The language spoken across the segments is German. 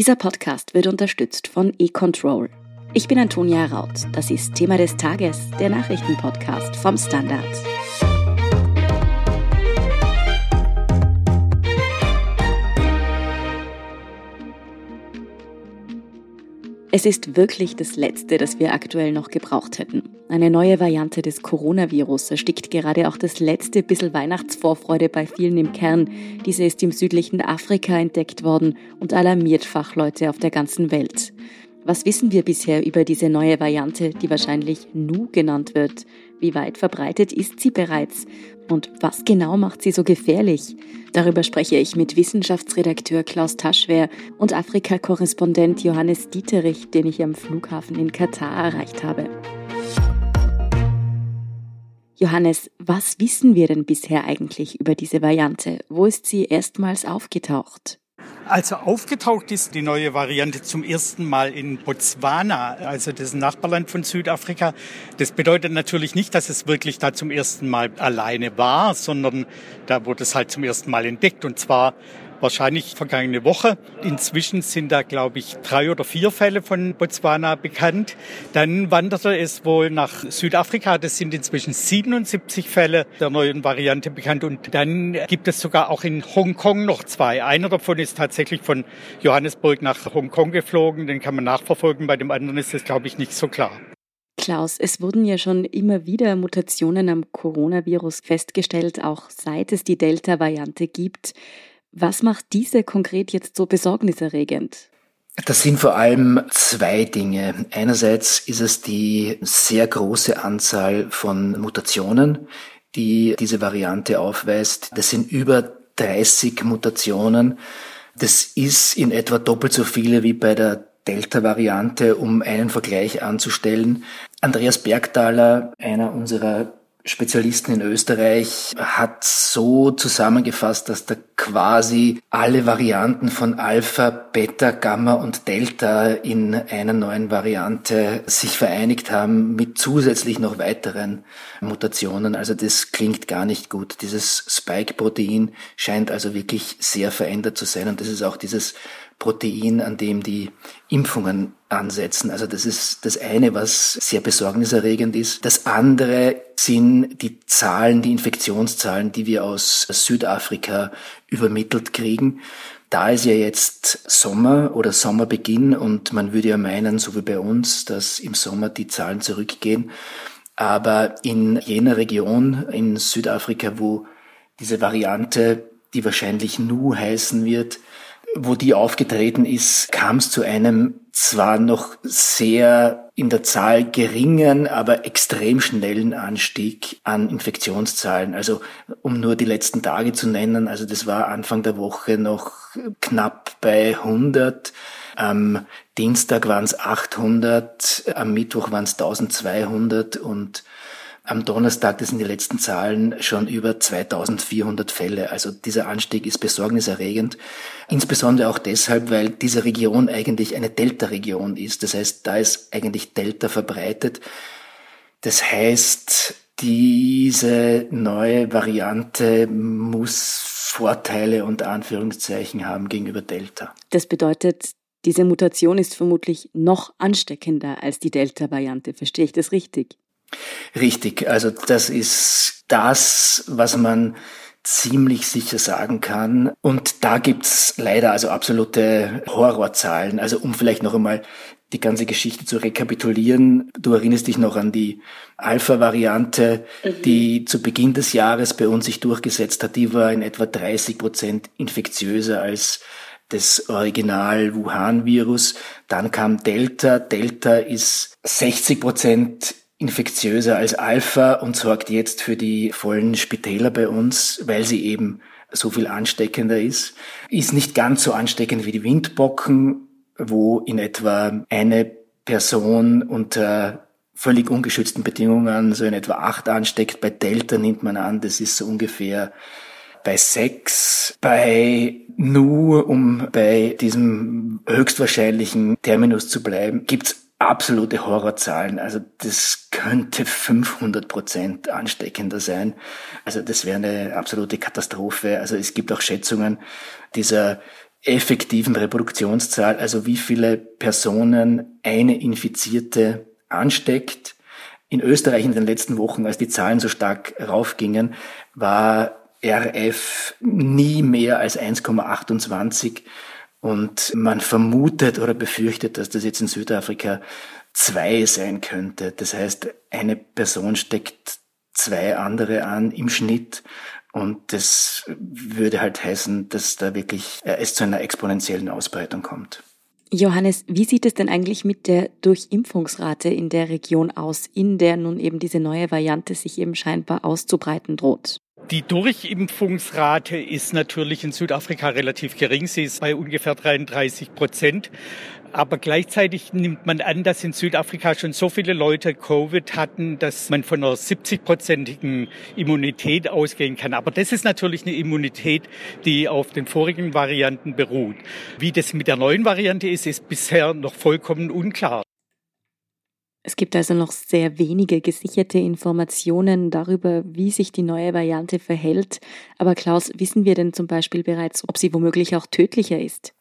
Dieser Podcast wird unterstützt von eControl. Ich bin Antonia Raut. Das ist Thema des Tages, der Nachrichtenpodcast vom Standard. Es ist wirklich das Letzte, das wir aktuell noch gebraucht hätten. Eine neue Variante des Coronavirus erstickt gerade auch das letzte bisschen Weihnachtsvorfreude bei vielen im Kern. Diese ist im südlichen Afrika entdeckt worden und alarmiert Fachleute auf der ganzen Welt. Was wissen wir bisher über diese neue Variante, die wahrscheinlich Nu genannt wird? Wie weit verbreitet ist sie bereits? Und was genau macht sie so gefährlich? Darüber spreche ich mit Wissenschaftsredakteur Klaus Taschwer und Afrika-Korrespondent Johannes Dieterich, den ich am Flughafen in Katar erreicht habe. Johannes, was wissen wir denn bisher eigentlich über diese Variante? Wo ist sie erstmals aufgetaucht? Also aufgetaucht ist die neue Variante zum ersten Mal in Botswana, also das Nachbarland von Südafrika. Das bedeutet natürlich nicht, dass es wirklich da zum ersten Mal alleine war, sondern da wurde es halt zum ersten Mal entdeckt und zwar wahrscheinlich vergangene Woche. Inzwischen sind da, glaube ich, drei oder vier Fälle von Botswana bekannt. Dann wanderte es wohl nach Südafrika. Das sind inzwischen 77 Fälle der neuen Variante bekannt. Und dann gibt es sogar auch in Hongkong noch zwei. Einer davon ist tatsächlich von Johannesburg nach Hongkong geflogen. Den kann man nachverfolgen. Bei dem anderen ist es, glaube ich, nicht so klar. Klaus, es wurden ja schon immer wieder Mutationen am Coronavirus festgestellt, auch seit es die Delta-Variante gibt. Was macht diese konkret jetzt so besorgniserregend? Das sind vor allem zwei Dinge. Einerseits ist es die sehr große Anzahl von Mutationen, die diese Variante aufweist. Das sind über 30 Mutationen. Das ist in etwa doppelt so viele wie bei der Delta-Variante, um einen Vergleich anzustellen. Andreas Bergthaler, einer unserer Spezialisten in Österreich hat so zusammengefasst, dass da quasi alle Varianten von Alpha, Beta, Gamma und Delta in einer neuen Variante sich vereinigt haben mit zusätzlich noch weiteren Mutationen. Also das klingt gar nicht gut. Dieses Spike-Protein scheint also wirklich sehr verändert zu sein und das ist auch dieses Protein, an dem die Impfungen ansetzen. Also das ist das eine, was sehr besorgniserregend ist. Das andere sind die Zahlen, die Infektionszahlen, die wir aus Südafrika übermittelt kriegen. Da ist ja jetzt Sommer oder Sommerbeginn und man würde ja meinen, so wie bei uns, dass im Sommer die Zahlen zurückgehen. Aber in jener Region in Südafrika, wo diese Variante, die wahrscheinlich Nu heißen wird, wo die aufgetreten ist, kam es zu einem zwar noch sehr in der Zahl geringen, aber extrem schnellen Anstieg an Infektionszahlen. Also um nur die letzten Tage zu nennen, also das war Anfang der Woche noch knapp bei 100. Am Dienstag waren es 800, am Mittwoch waren es 1200 und am Donnerstag, das sind die letzten Zahlen, schon über 2400 Fälle. Also dieser Anstieg ist besorgniserregend. Insbesondere auch deshalb, weil diese Region eigentlich eine Delta-Region ist. Das heißt, da ist eigentlich Delta verbreitet. Das heißt, diese neue Variante muss Vorteile unter Anführungszeichen haben gegenüber Delta. Das bedeutet, diese Mutation ist vermutlich noch ansteckender als die Delta-Variante. Verstehe ich das richtig? Richtig, also das ist das, was man ziemlich sicher sagen kann. Und da gibt's leider also absolute Horrorzahlen. Also um vielleicht noch einmal die ganze Geschichte zu rekapitulieren. Du erinnerst dich noch an die Alpha-Variante, mhm. die zu Beginn des Jahres bei uns sich durchgesetzt hat. Die war in etwa 30 Prozent infektiöser als das Original Wuhan-Virus. Dann kam Delta. Delta ist 60 Prozent infektiöser als Alpha und sorgt jetzt für die vollen Spitäler bei uns, weil sie eben so viel ansteckender ist. Ist nicht ganz so ansteckend wie die Windbocken, wo in etwa eine Person unter völlig ungeschützten Bedingungen so in etwa acht ansteckt. Bei Delta nimmt man an, das ist so ungefähr bei sechs, bei Nu, um bei diesem höchstwahrscheinlichen Terminus zu bleiben, gibt's absolute Horrorzahlen. Also das könnte 500 Prozent ansteckender sein. Also das wäre eine absolute Katastrophe. Also es gibt auch Schätzungen, dieser effektiven Reproduktionszahl, also wie viele Personen eine Infizierte ansteckt. In Österreich in den letzten Wochen, als die Zahlen so stark raufgingen, war RF nie mehr als 1,28 und man vermutet oder befürchtet, dass das jetzt in Südafrika zwei sein könnte. Das heißt, eine Person steckt zwei andere an im Schnitt und das würde halt heißen, dass da wirklich äh, es zu einer exponentiellen Ausbreitung kommt. Johannes, wie sieht es denn eigentlich mit der Durchimpfungsrate in der Region aus, in der nun eben diese neue Variante sich eben scheinbar auszubreiten droht? Die Durchimpfungsrate ist natürlich in Südafrika relativ gering. Sie ist bei ungefähr 33 Prozent. Aber gleichzeitig nimmt man an, dass in Südafrika schon so viele Leute Covid hatten, dass man von einer 70-prozentigen Immunität ausgehen kann. Aber das ist natürlich eine Immunität, die auf den vorigen Varianten beruht. Wie das mit der neuen Variante ist, ist bisher noch vollkommen unklar. Es gibt also noch sehr wenige gesicherte Informationen darüber, wie sich die neue Variante verhält. Aber Klaus, wissen wir denn zum Beispiel bereits, ob sie womöglich auch tödlicher ist?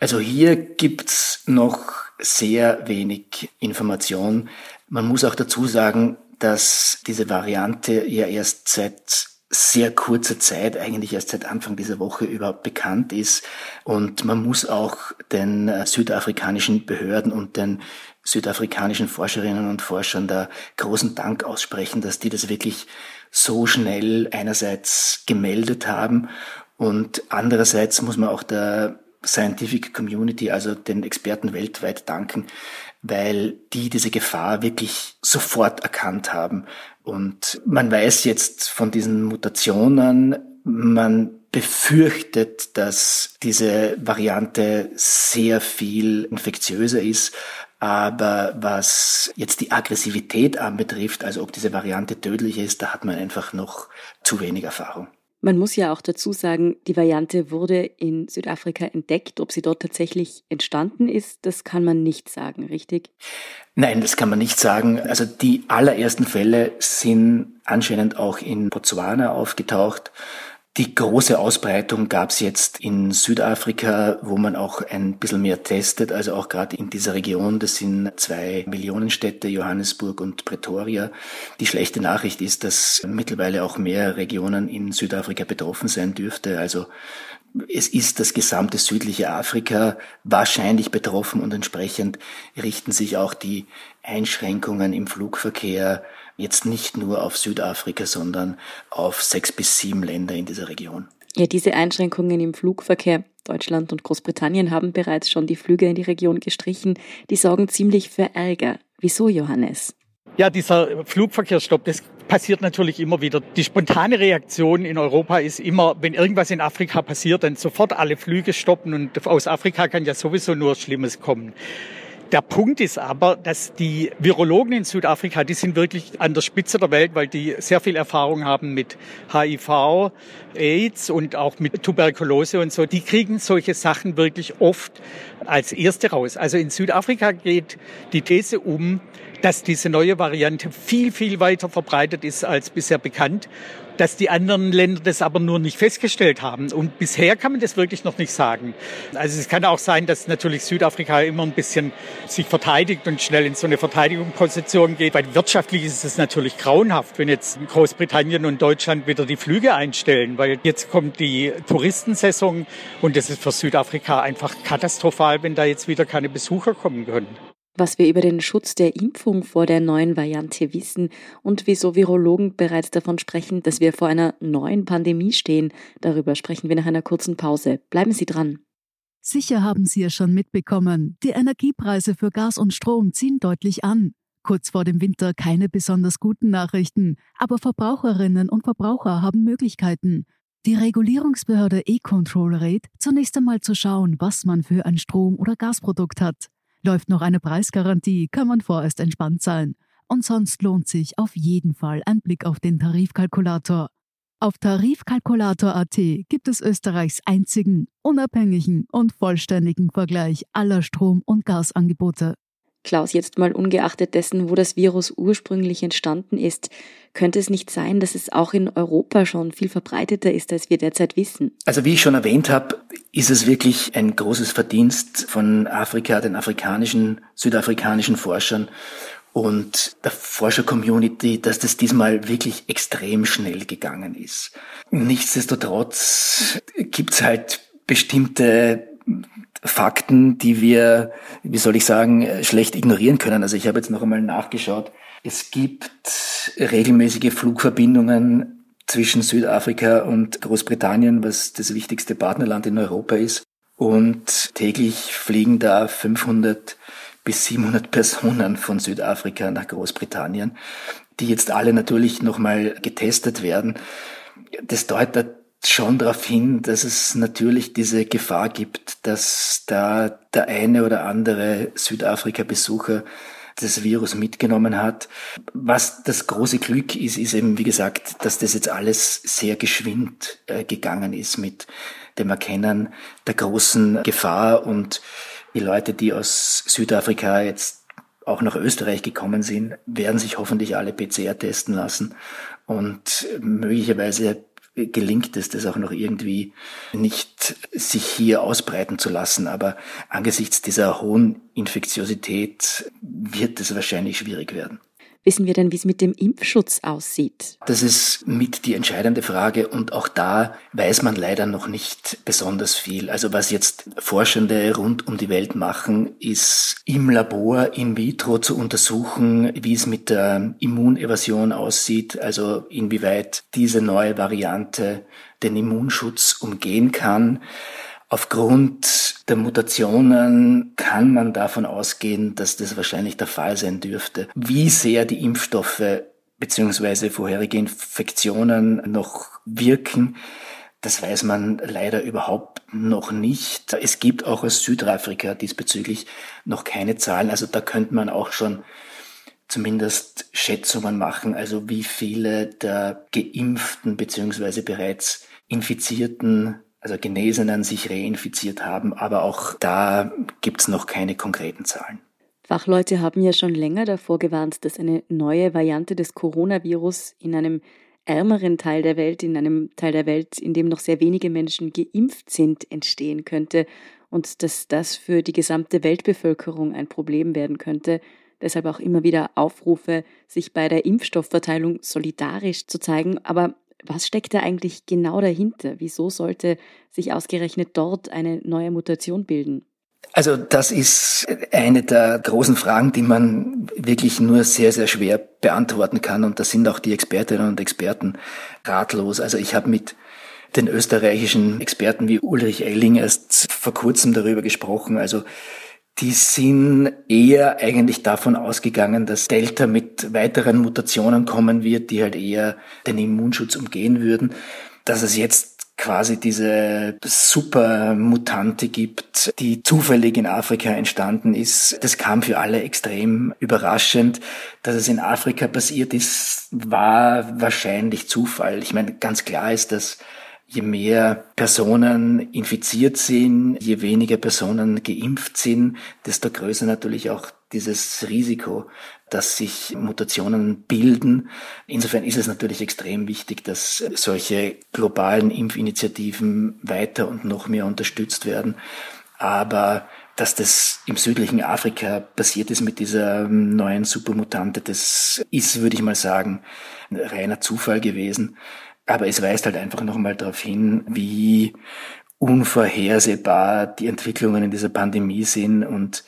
Also hier gibt's noch sehr wenig Information. Man muss auch dazu sagen, dass diese Variante ja erst seit sehr kurzer Zeit, eigentlich erst seit Anfang dieser Woche überhaupt bekannt ist. Und man muss auch den äh, südafrikanischen Behörden und den südafrikanischen Forscherinnen und Forschern da großen Dank aussprechen, dass die das wirklich so schnell einerseits gemeldet haben und andererseits muss man auch der Scientific Community, also den Experten weltweit danken, weil die diese Gefahr wirklich sofort erkannt haben. Und man weiß jetzt von diesen Mutationen, man befürchtet, dass diese Variante sehr viel infektiöser ist. Aber was jetzt die Aggressivität anbetrifft, also ob diese Variante tödlich ist, da hat man einfach noch zu wenig Erfahrung. Man muss ja auch dazu sagen, die Variante wurde in Südafrika entdeckt. Ob sie dort tatsächlich entstanden ist, das kann man nicht sagen, richtig? Nein, das kann man nicht sagen. Also die allerersten Fälle sind anscheinend auch in Botswana aufgetaucht. Die große Ausbreitung gab es jetzt in Südafrika, wo man auch ein bisschen mehr testet, also auch gerade in dieser Region. Das sind zwei Millionenstädte, Johannesburg und Pretoria. Die schlechte Nachricht ist, dass mittlerweile auch mehr Regionen in Südafrika betroffen sein dürfte. Also es ist das gesamte südliche Afrika wahrscheinlich betroffen und entsprechend richten sich auch die Einschränkungen im Flugverkehr jetzt nicht nur auf Südafrika, sondern auf sechs bis sieben Länder in dieser Region. Ja, diese Einschränkungen im Flugverkehr. Deutschland und Großbritannien haben bereits schon die Flüge in die Region gestrichen. Die sorgen ziemlich für Ärger. Wieso, Johannes? Ja, dieser Flugverkehrsstopp, das passiert natürlich immer wieder. Die spontane Reaktion in Europa ist immer, wenn irgendwas in Afrika passiert, dann sofort alle Flüge stoppen und aus Afrika kann ja sowieso nur Schlimmes kommen. Der Punkt ist aber, dass die Virologen in Südafrika, die sind wirklich an der Spitze der Welt, weil die sehr viel Erfahrung haben mit HIV, AIDS und auch mit Tuberkulose und so. Die kriegen solche Sachen wirklich oft als erste raus. Also in Südafrika geht die These um, dass diese neue Variante viel, viel weiter verbreitet ist als bisher bekannt dass die anderen Länder das aber nur nicht festgestellt haben. Und bisher kann man das wirklich noch nicht sagen. Also es kann auch sein, dass natürlich Südafrika immer ein bisschen sich verteidigt und schnell in so eine Verteidigungsposition geht, weil wirtschaftlich ist es natürlich grauenhaft, wenn jetzt Großbritannien und Deutschland wieder die Flüge einstellen, weil jetzt kommt die Touristensaison und das ist für Südafrika einfach katastrophal, wenn da jetzt wieder keine Besucher kommen können was wir über den Schutz der Impfung vor der neuen Variante wissen und wieso Virologen bereits davon sprechen, dass wir vor einer neuen Pandemie stehen. Darüber sprechen wir nach einer kurzen Pause. Bleiben Sie dran. Sicher haben Sie es schon mitbekommen. Die Energiepreise für Gas und Strom ziehen deutlich an. Kurz vor dem Winter keine besonders guten Nachrichten, aber Verbraucherinnen und Verbraucher haben Möglichkeiten. Die Regulierungsbehörde E-Control rät, zunächst einmal zu schauen, was man für ein Strom- oder Gasprodukt hat. Läuft noch eine Preisgarantie, kann man vorerst entspannt sein. Und sonst lohnt sich auf jeden Fall ein Blick auf den Tarifkalkulator. Auf Tarifkalkulator.at gibt es Österreichs einzigen, unabhängigen und vollständigen Vergleich aller Strom- und Gasangebote. Klaus, jetzt mal ungeachtet dessen, wo das Virus ursprünglich entstanden ist, könnte es nicht sein, dass es auch in Europa schon viel verbreiteter ist, als wir derzeit wissen? Also wie ich schon erwähnt habe, ist es wirklich ein großes Verdienst von Afrika, den afrikanischen, südafrikanischen Forschern und der Forscher-Community, dass das diesmal wirklich extrem schnell gegangen ist. Nichtsdestotrotz gibt's halt bestimmte Fakten, die wir, wie soll ich sagen, schlecht ignorieren können. Also ich habe jetzt noch einmal nachgeschaut. Es gibt regelmäßige Flugverbindungen zwischen Südafrika und Großbritannien, was das wichtigste Partnerland in Europa ist. Und täglich fliegen da 500 bis 700 Personen von Südafrika nach Großbritannien, die jetzt alle natürlich nochmal getestet werden. Das deutet schon darauf hin, dass es natürlich diese Gefahr gibt, dass da der eine oder andere Südafrika-Besucher das Virus mitgenommen hat. Was das große Glück ist, ist eben, wie gesagt, dass das jetzt alles sehr geschwind äh, gegangen ist mit dem Erkennen der großen Gefahr und die Leute, die aus Südafrika jetzt auch nach Österreich gekommen sind, werden sich hoffentlich alle PCR testen lassen und möglicherweise gelingt es, das auch noch irgendwie nicht sich hier ausbreiten zu lassen. Aber angesichts dieser hohen Infektiosität wird es wahrscheinlich schwierig werden. Wissen wir denn, wie es mit dem Impfschutz aussieht? Das ist mit die entscheidende Frage und auch da weiß man leider noch nicht besonders viel. Also was jetzt Forschende rund um die Welt machen, ist im Labor in vitro zu untersuchen, wie es mit der Immunevasion aussieht, also inwieweit diese neue Variante den Immunschutz umgehen kann. Aufgrund der Mutationen kann man davon ausgehen, dass das wahrscheinlich der Fall sein dürfte. Wie sehr die Impfstoffe bzw. vorherige Infektionen noch wirken, das weiß man leider überhaupt noch nicht. Es gibt auch aus Südafrika diesbezüglich noch keine Zahlen. Also da könnte man auch schon zumindest Schätzungen machen, also wie viele der geimpften bzw. bereits infizierten also Genesenen sich reinfiziert haben, aber auch da gibt es noch keine konkreten Zahlen. Fachleute haben ja schon länger davor gewarnt, dass eine neue Variante des Coronavirus in einem ärmeren Teil der Welt, in einem Teil der Welt, in dem noch sehr wenige Menschen geimpft sind, entstehen könnte und dass das für die gesamte Weltbevölkerung ein Problem werden könnte. Deshalb auch immer wieder Aufrufe, sich bei der Impfstoffverteilung solidarisch zu zeigen. Aber was steckt da eigentlich genau dahinter? Wieso sollte sich ausgerechnet dort eine neue Mutation bilden? Also das ist eine der großen Fragen, die man wirklich nur sehr, sehr schwer beantworten kann. Und da sind auch die Expertinnen und Experten ratlos. Also ich habe mit den österreichischen Experten wie Ulrich Elling erst vor kurzem darüber gesprochen. Also die sind eher eigentlich davon ausgegangen, dass Delta mit weiteren Mutationen kommen wird, die halt eher den Immunschutz umgehen würden. Dass es jetzt quasi diese Supermutante gibt, die zufällig in Afrika entstanden ist, das kam für alle extrem überraschend. Dass es in Afrika passiert ist, war wahrscheinlich Zufall. Ich meine, ganz klar ist, dass je mehr Personen infiziert sind, je weniger Personen geimpft sind, desto größer natürlich auch dieses Risiko, dass sich Mutationen bilden. Insofern ist es natürlich extrem wichtig, dass solche globalen Impfinitiativen weiter und noch mehr unterstützt werden. Aber dass das im südlichen Afrika passiert ist mit dieser neuen Supermutante, das ist, würde ich mal sagen, reiner Zufall gewesen. Aber es weist halt einfach nochmal darauf hin, wie unvorhersehbar die Entwicklungen in dieser Pandemie sind und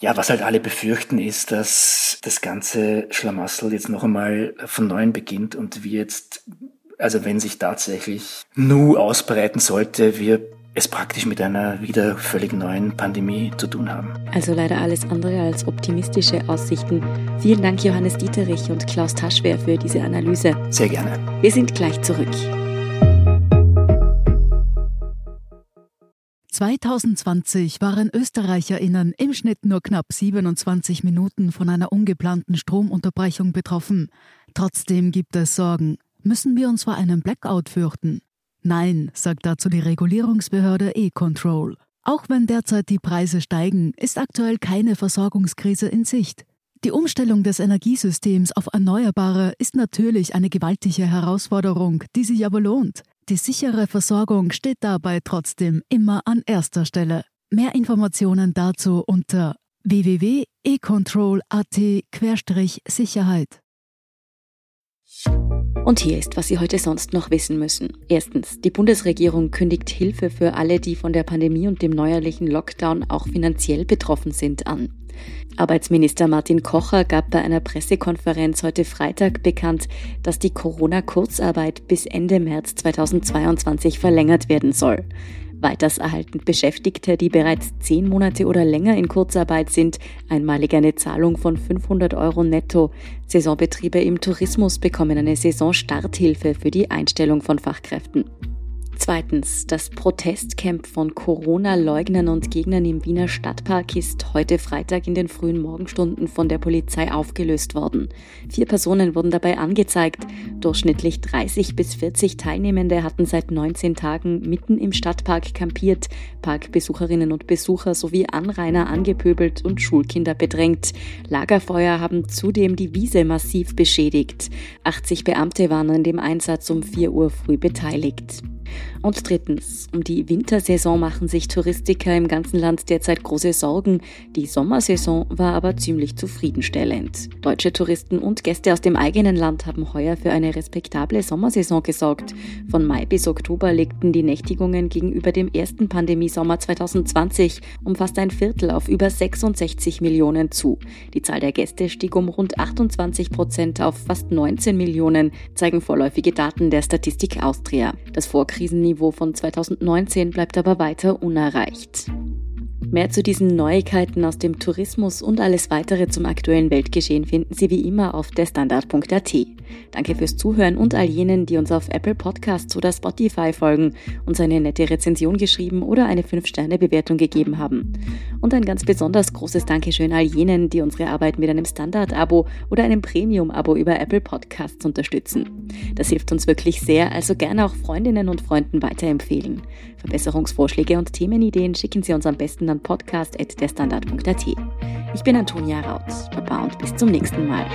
ja, was halt alle befürchten ist, dass das ganze Schlamassel jetzt noch einmal von neuem beginnt und wir jetzt, also wenn sich tatsächlich Nu ausbreiten sollte, wir es praktisch mit einer wieder völlig neuen Pandemie zu tun haben. Also leider alles andere als optimistische Aussichten. Vielen Dank Johannes Dieterich und Klaus Taschwer für diese Analyse. Sehr gerne. Wir sind gleich zurück. 2020 waren ÖsterreicherInnen im Schnitt nur knapp 27 Minuten von einer ungeplanten Stromunterbrechung betroffen. Trotzdem gibt es Sorgen. Müssen wir uns vor einem Blackout fürchten? Nein, sagt dazu die Regulierungsbehörde E-Control. Auch wenn derzeit die Preise steigen, ist aktuell keine Versorgungskrise in Sicht. Die Umstellung des Energiesystems auf Erneuerbare ist natürlich eine gewaltige Herausforderung, die sich aber lohnt. Die sichere Versorgung steht dabei trotzdem immer an erster Stelle. Mehr Informationen dazu unter www.econtrol.at-sicherheit. Und hier ist, was Sie heute sonst noch wissen müssen. Erstens, die Bundesregierung kündigt Hilfe für alle, die von der Pandemie und dem neuerlichen Lockdown auch finanziell betroffen sind, an. Arbeitsminister Martin Kocher gab bei einer Pressekonferenz heute Freitag bekannt, dass die Corona-Kurzarbeit bis Ende März 2022 verlängert werden soll. Weiters erhalten Beschäftigte, die bereits zehn Monate oder länger in Kurzarbeit sind, einmalig eine Zahlung von 500 Euro netto. Saisonbetriebe im Tourismus bekommen eine Saisonstarthilfe für die Einstellung von Fachkräften. Zweitens, das Protestcamp von Corona-Leugnern und Gegnern im Wiener Stadtpark ist heute Freitag in den frühen Morgenstunden von der Polizei aufgelöst worden. Vier Personen wurden dabei angezeigt. Durchschnittlich 30 bis 40 Teilnehmende hatten seit 19 Tagen mitten im Stadtpark kampiert, Parkbesucherinnen und Besucher sowie Anrainer angepöbelt und Schulkinder bedrängt. Lagerfeuer haben zudem die Wiese massiv beschädigt. 80 Beamte waren an dem Einsatz um 4 Uhr früh beteiligt. Und drittens, um die Wintersaison machen sich Touristiker im ganzen Land derzeit große Sorgen. Die Sommersaison war aber ziemlich zufriedenstellend. Deutsche Touristen und Gäste aus dem eigenen Land haben heuer für eine respektable Sommersaison gesorgt. Von Mai bis Oktober legten die Nächtigungen gegenüber dem ersten Pandemiesommer 2020 um fast ein Viertel auf über 66 Millionen zu. Die Zahl der Gäste stieg um rund 28 Prozent auf fast 19 Millionen, zeigen vorläufige Daten der Statistik Austria. Das Vorkrisenniveau Niveau von 2019 bleibt aber weiter unerreicht. Mehr zu diesen Neuigkeiten aus dem Tourismus und alles weitere zum aktuellen Weltgeschehen finden Sie wie immer auf derstandard.at. Danke fürs Zuhören und all jenen, die uns auf Apple Podcasts oder Spotify folgen, uns eine nette Rezension geschrieben oder eine 5-Sterne-Bewertung gegeben haben. Und ein ganz besonders großes Dankeschön all jenen, die unsere Arbeit mit einem Standard-Abo oder einem Premium-Abo über Apple Podcasts unterstützen. Das hilft uns wirklich sehr, also gerne auch Freundinnen und Freunden weiterempfehlen. Verbesserungsvorschläge und Themenideen schicken Sie uns am besten an podcast.derstandard.at. Ich bin Antonia Raut. Baba und bis zum nächsten Mal.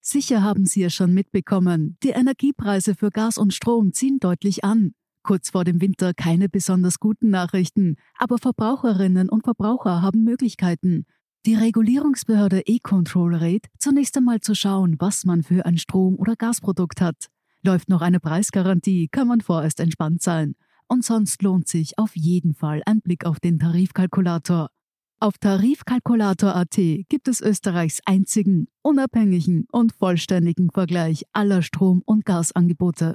Sicher haben Sie es schon mitbekommen, die Energiepreise für Gas und Strom ziehen deutlich an. Kurz vor dem Winter keine besonders guten Nachrichten, aber Verbraucherinnen und Verbraucher haben Möglichkeiten. Die Regulierungsbehörde E-Control rät, zunächst einmal zu schauen, was man für ein Strom- oder Gasprodukt hat. Läuft noch eine Preisgarantie, kann man vorerst entspannt sein. Und sonst lohnt sich auf jeden Fall ein Blick auf den Tarifkalkulator. Auf Tarifkalkulator.at gibt es Österreichs einzigen, unabhängigen und vollständigen Vergleich aller Strom- und Gasangebote.